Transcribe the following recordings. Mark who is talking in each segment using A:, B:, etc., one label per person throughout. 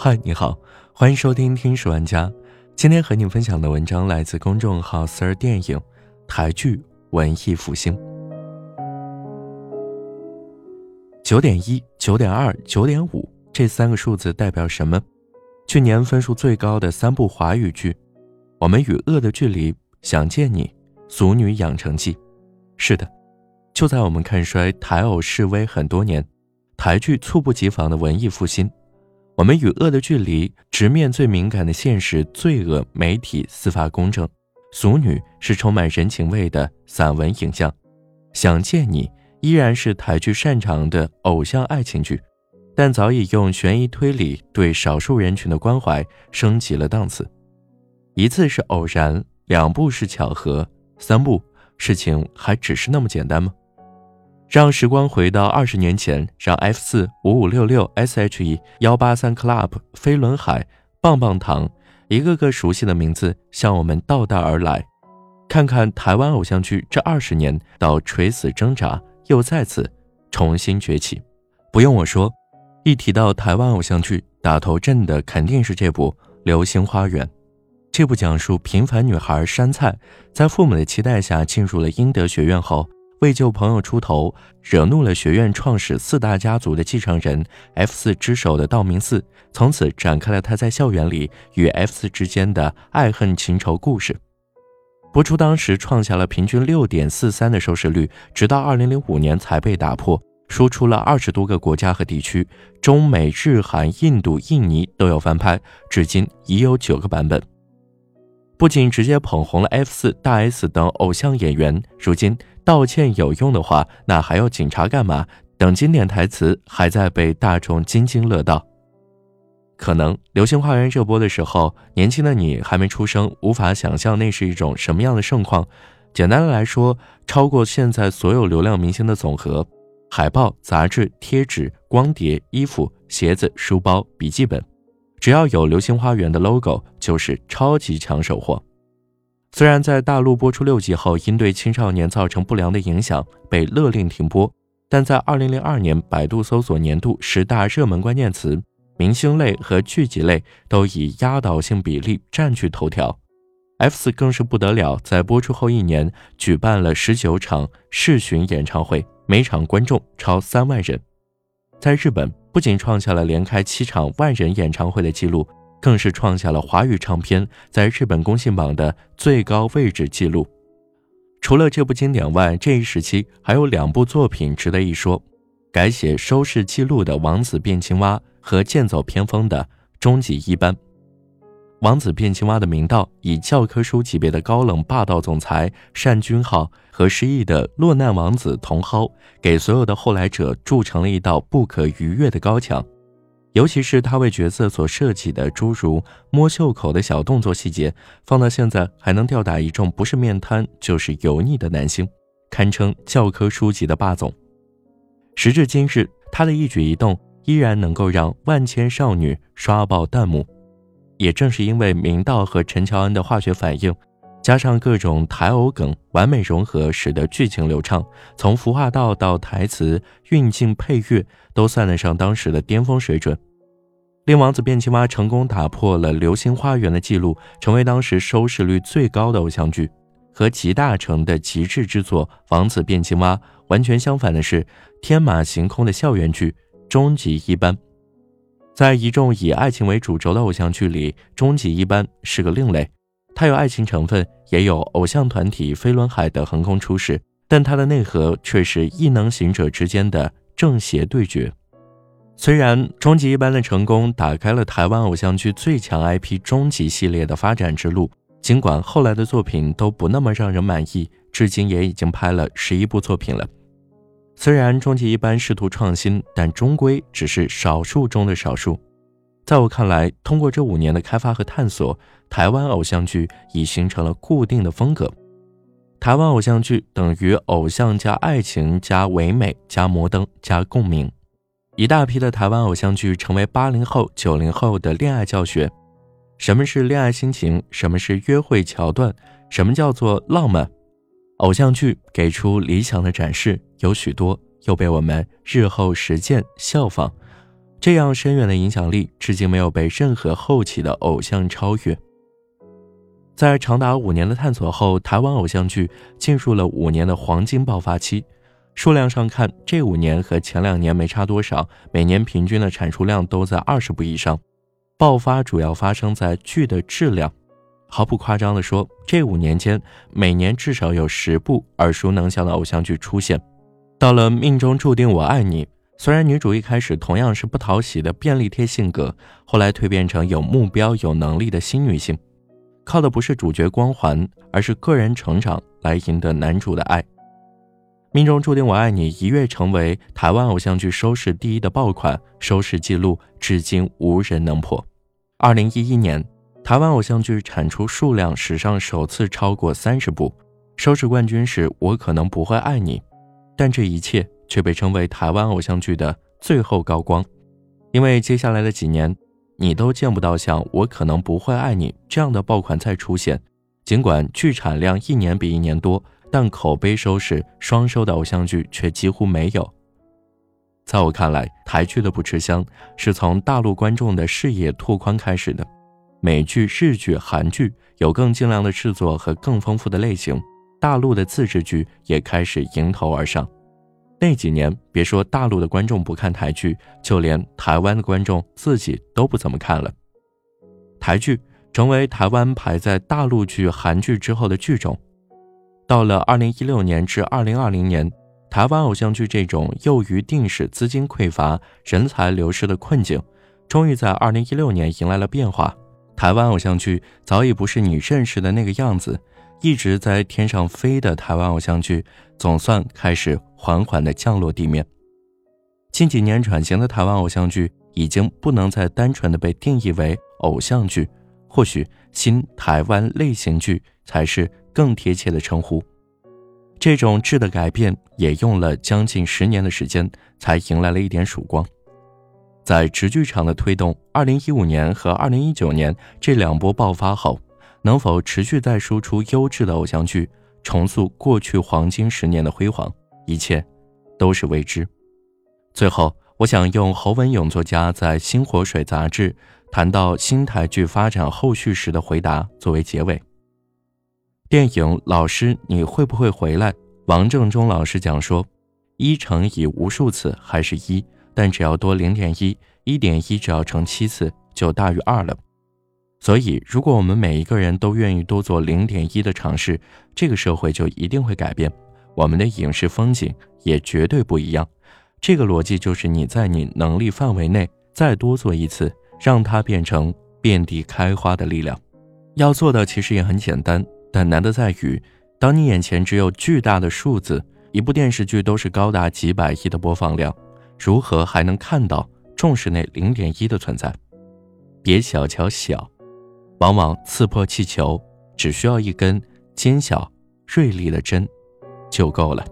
A: 嗨，你好，欢迎收听《听史玩家》。今天和你分享的文章来自公众号 “Sir 电影”台剧文艺复兴。九点一、九点二、九点五这三个数字代表什么？去年分数最高的三部华语剧：《我们与恶的距离》《想见你》《俗女养成记》。是的，就在我们看衰台偶示威很多年，台剧猝不及防的文艺复兴。我们与恶的距离，直面最敏感的现实：罪恶、媒体、司法公正。俗女是充满人情味的散文影像。想见你依然是台剧擅长的偶像爱情剧，但早已用悬疑推理对少数人群的关怀升级了档次。一次是偶然，两部是巧合，三部事情还只是那么简单吗？让时光回到二十年前，让 F 四五五六六 SHE 幺八三 Club 飞轮海棒棒糖一个个熟悉的名字向我们倒带而来，看看台湾偶像剧这二十年到垂死挣扎又再次重新崛起。不用我说，一提到台湾偶像剧，打头阵的肯定是这部《流星花园》。这部讲述平凡女孩山菜在父母的期待下进入了英德学院后。为救朋友出头，惹怒了学院创始四大家族的继承人 F 四之首的道明寺，从此展开了他在校园里与 F 四之间的爱恨情仇故事。播出当时创下了平均六点四三的收视率，直到二零零五年才被打破，输出了二十多个国家和地区，中美日韩印度印尼都有翻拍，至今已有九个版本。不仅直接捧红了 F 四、大 S 等偶像演员，如今。道歉有用的话，那还要警察干嘛？等经典台词还在被大众津津乐道。可能《流星花园》热播的时候，年轻的你还没出生，无法想象那是一种什么样的盛况。简单的来说，超过现在所有流量明星的总和。海报、杂志、贴纸、光碟、衣服、鞋子、书包、笔记本，只要有《流星花园》的 logo，就是超级抢手货。虽然在大陆播出六集后，因对青少年造成不良的影响被勒令停播，但在二零零二年百度搜索年度十大热门关键词，明星类和剧集类都以压倒性比例占据头条。F 四更是不得了，在播出后一年举办了十九场视巡演唱会，每场观众超三万人。在日本，不仅创下了连开七场万人演唱会的记录。更是创下了华语唱片在日本公信榜的最高位置记录。除了这部经典外，这一时期还有两部作品值得一说：改写收视记录的《王子变青蛙》和剑走偏锋的《终极一班》。《王子变青蛙》的明道以教科书级别的高冷霸道总裁单君浩和失意的落难王子茼蒿，给所有的后来者筑成了一道不可逾越的高墙。尤其是他为角色所设计的诸如摸袖口的小动作细节，放到现在还能吊打一众不是面瘫就是油腻的男星，堪称教科书级的霸总。时至今日，他的一举一动依然能够让万千少女刷爆弹幕。也正是因为明道和陈乔恩的化学反应，加上各种台偶梗完美融合，使得剧情流畅，从服化道到台词、运镜、配乐都算得上当时的巅峰水准。令《王子变青蛙》成功打破了《流星花园》的记录，成为当时收视率最高的偶像剧。和集大成的极致之作《王子变青蛙》完全相反的是，天马行空的校园剧《终极一班》。在一众以爱情为主轴的偶像剧里，《终极一班》是个另类。它有爱情成分，也有偶像团体飞轮海的横空出世，但它的内核却是异能行者之间的正邪对决。虽然终极一班的成功打开了台湾偶像剧最强 IP 终极系列的发展之路，尽管后来的作品都不那么让人满意，至今也已经拍了十一部作品了。虽然终极一班试图创新，但终归只是少数中的少数。在我看来，通过这五年的开发和探索，台湾偶像剧已形成了固定的风格。台湾偶像剧等于偶像加爱情加唯美加摩登加共鸣。一大批的台湾偶像剧成为八零后、九零后的恋爱教学。什么是恋爱心情？什么是约会桥段？什么叫做浪漫？偶像剧给出理想的展示有许多，又被我们日后实践效仿。这样深远的影响力，至今没有被任何后起的偶像超越。在长达五年的探索后，台湾偶像剧进入了五年的黄金爆发期。数量上看，这五年和前两年没差多少，每年平均的产出量都在二十部以上。爆发主要发生在剧的质量。毫不夸张地说，这五年间，每年至少有十部耳熟能详的偶像剧出现。到了命中注定我爱你，虽然女主一开始同样是不讨喜的便利贴性格，后来蜕变成有目标、有能力的新女性，靠的不是主角光环，而是个人成长来赢得男主的爱。命中注定我爱你一跃成为台湾偶像剧收视第一的爆款，收视记录至今无人能破。二零一一年。台湾偶像剧产出数量史上首次超过三十部，收视冠军是我可能不会爱你，但这一切却被称为台湾偶像剧的最后高光，因为接下来的几年，你都见不到像我可能不会爱你这样的爆款再出现。尽管剧产量一年比一年多，但口碑收视双收的偶像剧却几乎没有。在我看来，台剧的不吃香是从大陆观众的视野拓宽开始的。美剧、日剧、韩剧有更精良的制作和更丰富的类型，大陆的自制剧也开始迎头而上。那几年，别说大陆的观众不看台剧，就连台湾的观众自己都不怎么看了。台剧成为台湾排在大陆剧、韩剧之后的剧种。到了二零一六年至二零二零年，台湾偶像剧这种囿于定式、资金匮乏、人才流失的困境，终于在二零一六年迎来了变化。台湾偶像剧早已不是你认识的那个样子，一直在天上飞的台湾偶像剧总算开始缓缓地降落地面。近几年转型的台湾偶像剧已经不能再单纯的被定义为偶像剧，或许新台湾类型剧才是更贴切的称呼。这种质的改变也用了将近十年的时间，才迎来了一点曙光。在直剧场的推动，二零一五年和二零一九年这两波爆发后，能否持续再输出优质的偶像剧，重塑过去黄金十年的辉煌，一切都是未知。最后，我想用侯文勇作家在《新火水》杂志谈到新台剧发展后续时的回答作为结尾。电影《老师，你会不会回来》，王正中老师讲说，一乘以无数次还是一。但只要多零点一，一点一只要乘七次就大于二了。所以，如果我们每一个人都愿意多做零点一的尝试，这个社会就一定会改变，我们的影视风景也绝对不一样。这个逻辑就是你在你能力范围内再多做一次，让它变成遍地开花的力量。要做的其实也很简单，但难的在于，当你眼前只有巨大的数字，一部电视剧都是高达几百亿的播放量。如何还能看到重视那零点一的存在？别小瞧小，往往刺破气球只需要一根尖小锐利的针就够了。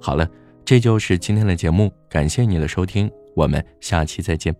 A: 好了，这就是今天的节目，感谢你的收听，我们下期再见。